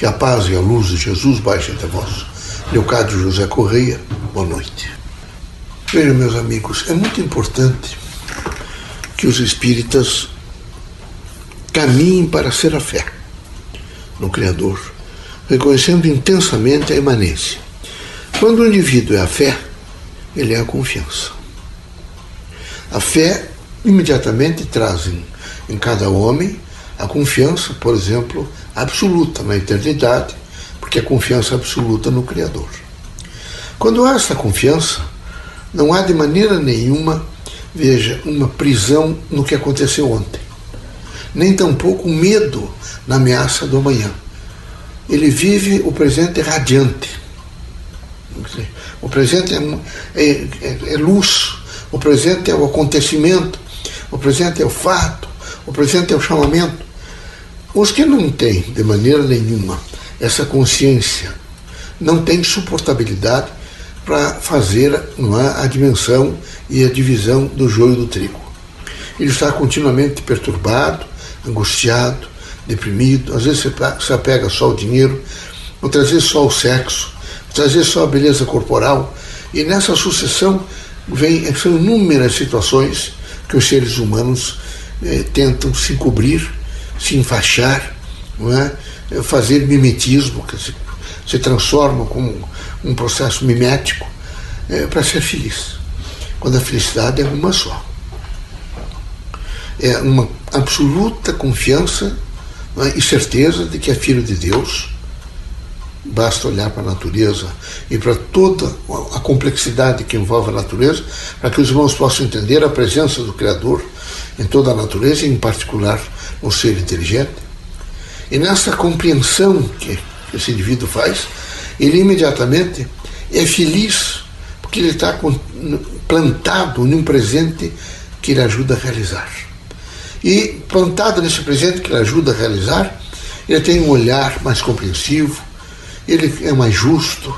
Que a paz e a luz de Jesus baixem até vós. Leocádio José Correia, boa noite. Vejam, meus amigos, é muito importante que os espíritas caminhem para ser a fé no Criador, reconhecendo intensamente a imanência. Quando o indivíduo é a fé, ele é a confiança. A fé imediatamente traz em, em cada homem a confiança, por exemplo, absoluta na eternidade, porque é confiança absoluta no Criador. Quando há essa confiança, não há de maneira nenhuma, veja, uma prisão no que aconteceu ontem, nem tampouco medo na ameaça do amanhã. Ele vive o presente radiante. O presente é, é, é luz, o presente é o acontecimento, o presente é o fato, o presente é o chamamento. Os que não têm, de maneira nenhuma, essa consciência, não têm suportabilidade para fazer não é, a dimensão e a divisão do joio do trigo. Ele está continuamente perturbado, angustiado, deprimido, às vezes se apega só ao dinheiro, outras vezes só ao sexo, outras vezes só à beleza corporal, e nessa sucessão vem, são inúmeras situações que os seres humanos eh, tentam se cobrir se enfaixar, não é? fazer mimetismo, que se, se transforma como um processo mimético é, para ser feliz. Quando a felicidade é uma só. É uma absoluta confiança é? e certeza de que é filho de Deus. Basta olhar para a natureza e para toda a complexidade que envolve a natureza, para que os irmãos possam entender a presença do Criador em toda a natureza, e em particular no ser inteligente. E nessa compreensão que esse indivíduo faz, ele imediatamente é feliz, porque ele está plantado em um presente que ele ajuda a realizar. E plantado nesse presente que ele ajuda a realizar, ele tem um olhar mais compreensivo, ele é mais justo,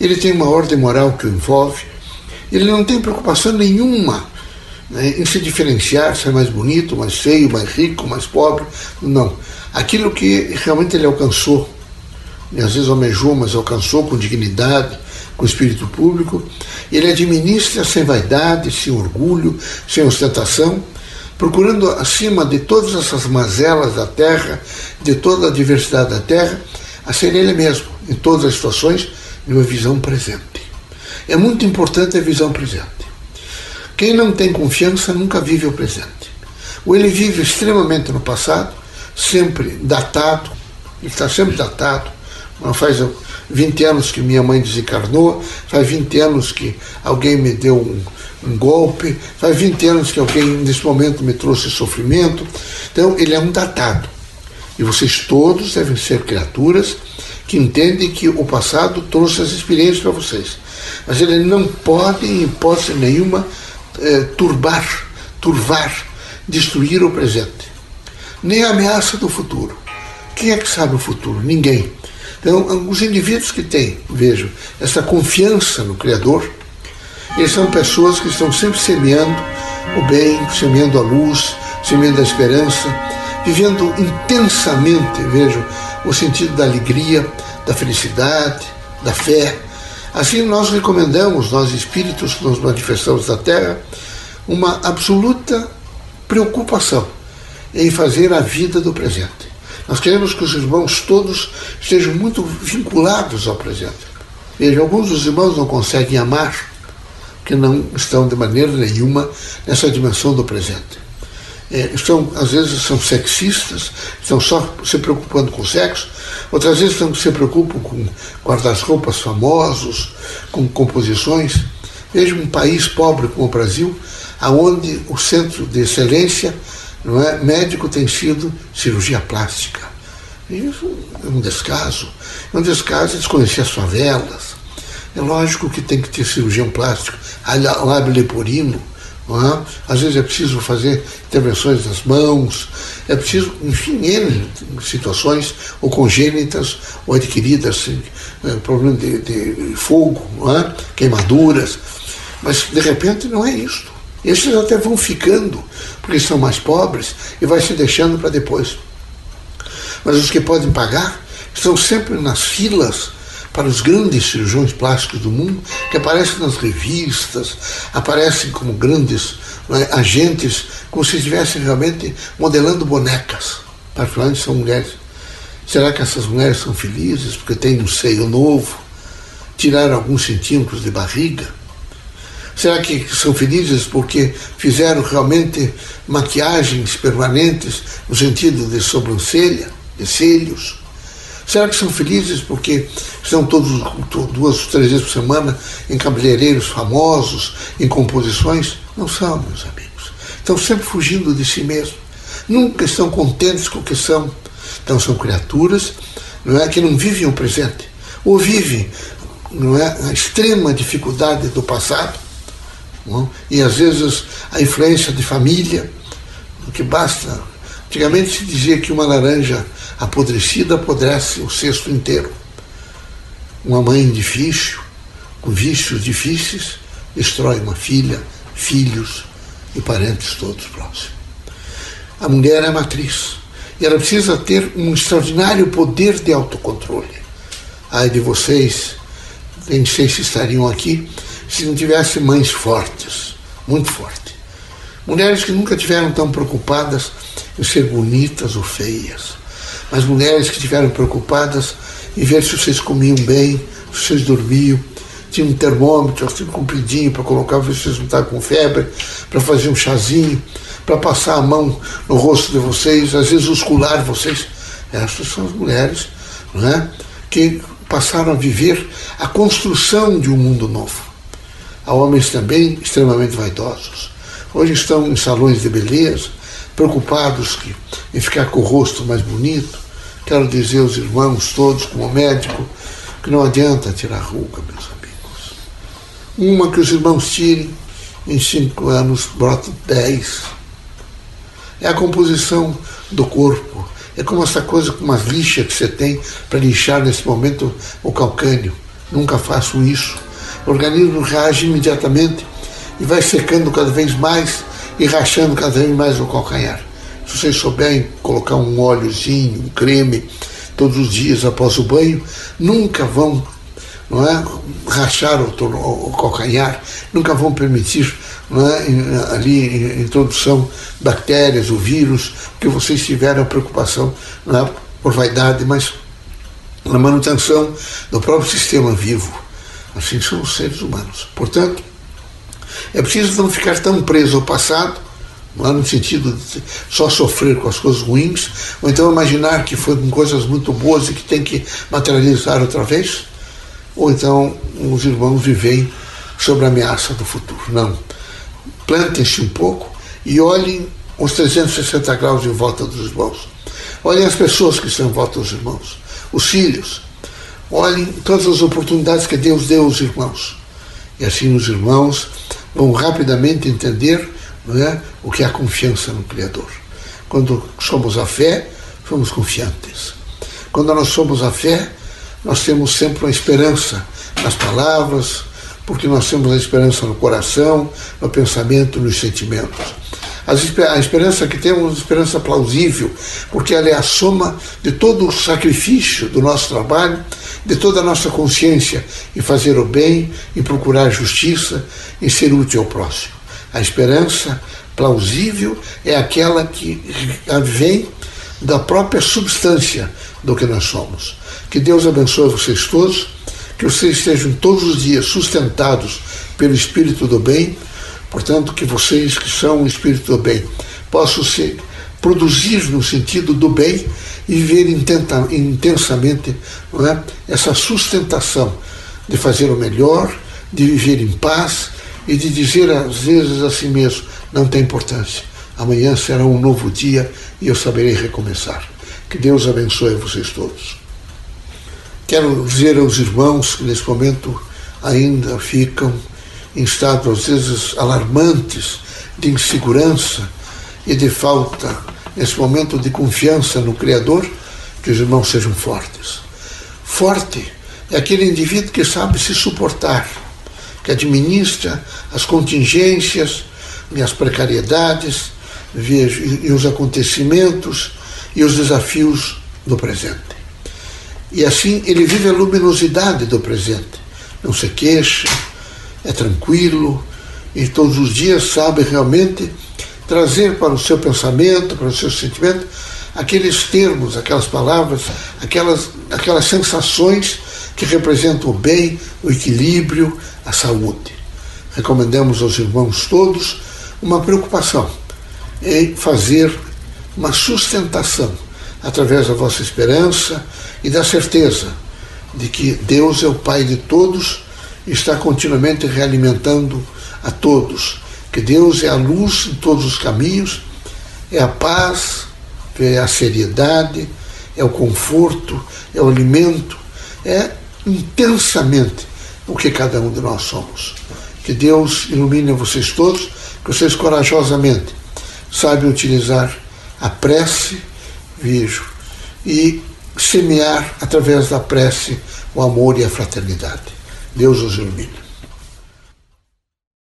ele tem uma ordem moral que o envolve, ele não tem preocupação nenhuma né, em se diferenciar, ser mais bonito, mais feio, mais rico, mais pobre. Não. Aquilo que realmente ele alcançou, e às vezes almejou, mas alcançou com dignidade, com espírito público, ele administra sem vaidade, sem orgulho, sem ostentação, procurando acima de todas essas mazelas da terra, de toda a diversidade da terra, a ser ele mesmo, em todas as situações, de uma visão presente. É muito importante a visão presente. Quem não tem confiança nunca vive o presente. Ou ele vive extremamente no passado, sempre datado, ele está sempre datado. Faz 20 anos que minha mãe desencarnou, faz 20 anos que alguém me deu um, um golpe, faz 20 anos que alguém nesse momento me trouxe sofrimento. Então ele é um datado. E vocês todos devem ser criaturas que entendem que o passado trouxe as experiências para vocês. Mas ele não pode, em hipótese nenhuma, é, turbar, turvar, destruir o presente. Nem a ameaça do futuro. Quem é que sabe o futuro? Ninguém. Então, os indivíduos que têm, vejo, essa confiança no Criador, eles são pessoas que estão sempre semeando o bem, semeando a luz, semeando a esperança, vivendo intensamente, vejo, o sentido da alegria, da felicidade, da fé, Assim, nós recomendamos, nós espíritos que nos manifestamos na Terra, uma absoluta preocupação em fazer a vida do presente. Nós queremos que os irmãos todos estejam muito vinculados ao presente. Veja, alguns dos irmãos não conseguem amar porque não estão de maneira nenhuma nessa dimensão do presente é, estão, às vezes são sexistas, estão só se preocupando com o sexo, outras vezes estão, se preocupam com guarda-roupas famosos, com composições. Veja um país pobre como o Brasil, aonde o centro de excelência não é, médico tem sido cirurgia plástica. Isso é um descaso. É um descaso desconhecer as favelas. É lógico que tem que ter cirurgião plástico, lábio leporino, é? Às vezes é preciso fazer intervenções das mãos, é preciso, enfim, N situações, ou congênitas, ou adquiridas, é, problema de, de fogo, é? queimaduras. Mas, de repente, não é isso. Esses até vão ficando, porque são mais pobres, e vai se deixando para depois. Mas os que podem pagar, estão sempre nas filas para os grandes cirurgiões plásticos do mundo, que aparecem nas revistas, aparecem como grandes né, agentes, como se estivessem realmente modelando bonecas. Particularmente são mulheres. Será que essas mulheres são felizes porque têm um seio novo, tiraram alguns centímetros de barriga? Será que são felizes porque fizeram realmente maquiagens permanentes no sentido de sobrancelha, de cílios? Será que são felizes porque estão todos duas, três vezes por semana em cabeleireiros famosos, em composições? Não são, meus amigos. Estão sempre fugindo de si mesmos. Nunca estão contentes com o que são. Então são criaturas não é, que não vivem o presente, ou vivem não é, a extrema dificuldade do passado, não? É? e às vezes a influência de família, que basta. Antigamente se dizia que uma laranja apodrecida apodrece o cesto inteiro. Uma mãe difícil, com vícios difíceis, destrói uma filha, filhos e parentes todos próximos. A mulher é a matriz e ela precisa ter um extraordinário poder de autocontrole. Ai de vocês, nem sei se estariam aqui se não tivessem mães fortes, muito fortes. Mulheres que nunca tiveram tão preocupadas em ser bonitas ou feias as mulheres que estiveram preocupadas em ver se vocês comiam bem, se vocês dormiam, tinha um termômetro assim compridinho para colocar, ver se vocês não estavam com febre, para fazer um chazinho, para passar a mão no rosto de vocês, às vezes oscular vocês. Essas são as mulheres não é? que passaram a viver a construção de um mundo novo. Há homens também extremamente vaidosos. Hoje estão em salões de beleza, preocupados em ficar com o rosto mais bonito, Quero dizer aos irmãos todos, como médico, que não adianta tirar ruga, meus amigos. Uma que os irmãos tirem, em cinco anos brota dez. É a composição do corpo. É como essa coisa com umas lixas que você tem para lixar nesse momento o calcânio. Nunca faço isso. O organismo reage imediatamente e vai secando cada vez mais e rachando cada vez mais o calcanhar. Se vocês souberem colocar um óleozinho, um creme, todos os dias após o banho, nunca vão não é, rachar o, o, o calcanhar, nunca vão permitir não é, ali a introdução bactérias, o vírus, porque vocês tiveram preocupação é, por vaidade, mas na manutenção do próprio sistema vivo. Assim são os seres humanos. Portanto, é preciso não ficar tão preso ao passado não é? No sentido de só sofrer com as coisas ruins, ou então imaginar que foi com coisas muito boas e que tem que materializar outra vez, ou então os irmãos vivem sobre a ameaça do futuro. Não. Plantem-se um pouco e olhem os 360 graus em volta dos irmãos. Olhem as pessoas que estão em volta dos irmãos, os filhos. Olhem todas as oportunidades que Deus deu aos irmãos. E assim os irmãos vão rapidamente entender é? o que é a confiança no Criador. Quando somos a fé, somos confiantes. Quando nós somos a fé, nós temos sempre uma esperança nas palavras, porque nós temos a esperança no coração, no pensamento, nos sentimentos. A esperança que temos é uma esperança plausível, porque ela é a soma de todo o sacrifício do nosso trabalho, de toda a nossa consciência em fazer o bem, em procurar justiça, em ser útil ao próximo. A esperança plausível é aquela que vem da própria substância do que nós somos. Que Deus abençoe vocês todos, que vocês estejam todos os dias sustentados pelo Espírito do bem, portanto, que vocês que são o Espírito do bem possam se produzir no sentido do bem e viver intensamente é? essa sustentação de fazer o melhor, de viver em paz e de dizer às vezes a si mesmo: não tem importância, amanhã será um novo dia e eu saberei recomeçar. Que Deus abençoe vocês todos. Quero dizer aos irmãos que nesse momento ainda ficam em estado às vezes alarmantes de insegurança e de falta, nesse momento de confiança no Criador, que os irmãos sejam fortes. Forte é aquele indivíduo que sabe se suportar que administra as contingências e as precariedades e os acontecimentos e os desafios do presente. E assim ele vive a luminosidade do presente. Não se queixa, é tranquilo e todos os dias sabe realmente trazer para o seu pensamento, para o seu sentimento, aqueles termos, aquelas palavras, aquelas, aquelas sensações que representam o bem, o equilíbrio, a saúde. Recomendamos aos irmãos todos uma preocupação em fazer uma sustentação através da vossa esperança e da certeza de que Deus é o Pai de todos e está continuamente realimentando a todos, que Deus é a luz em todos os caminhos, é a paz, é a seriedade, é o conforto, é o alimento, é intensamente o que cada um de nós somos. Que Deus ilumine vocês todos, que vocês corajosamente saibam utilizar a prece, vejo, e semear através da prece o amor e a fraternidade. Deus os ilumine.